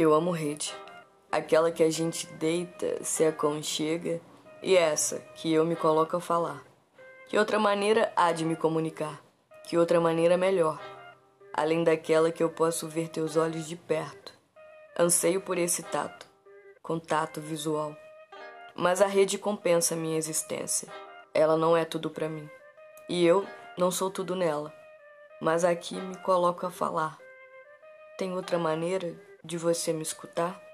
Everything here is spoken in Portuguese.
Eu amo rede. Aquela que a gente deita, se aconchega, e essa que eu me coloco a falar. Que outra maneira há de me comunicar? Que outra maneira melhor? Além daquela que eu posso ver teus olhos de perto. Anseio por esse tato, contato visual. Mas a rede compensa minha existência. Ela não é tudo para mim. E eu não sou tudo nela. Mas aqui me coloco a falar. Tem outra maneira de você me escutar?